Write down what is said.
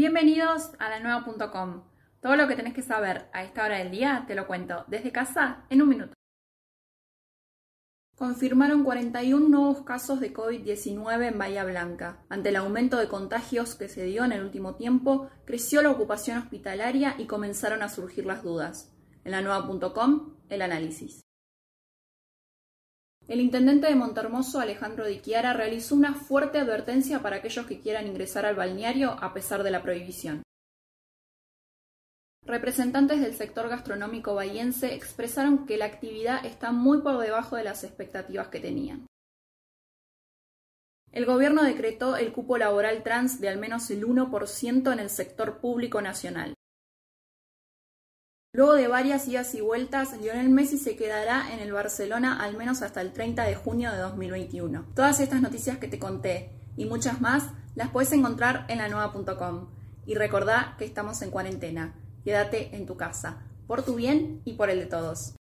Bienvenidos a la nueva.com. Todo lo que tenés que saber a esta hora del día te lo cuento desde casa en un minuto. Confirmaron 41 nuevos casos de COVID-19 en Bahía Blanca. Ante el aumento de contagios que se dio en el último tiempo, creció la ocupación hospitalaria y comenzaron a surgir las dudas. En la nueva.com, el análisis. El intendente de Montermoso, Alejandro Di Chiara, realizó una fuerte advertencia para aquellos que quieran ingresar al balneario a pesar de la prohibición. Representantes del sector gastronómico bahiense expresaron que la actividad está muy por debajo de las expectativas que tenían. El gobierno decretó el cupo laboral trans de al menos el 1% en el sector público nacional. Luego de varias idas y vueltas, Lionel Messi se quedará en el Barcelona al menos hasta el 30 de junio de 2021. Todas estas noticias que te conté y muchas más las puedes encontrar en la nueva.com. Y recordá que estamos en cuarentena. Quédate en tu casa, por tu bien y por el de todos.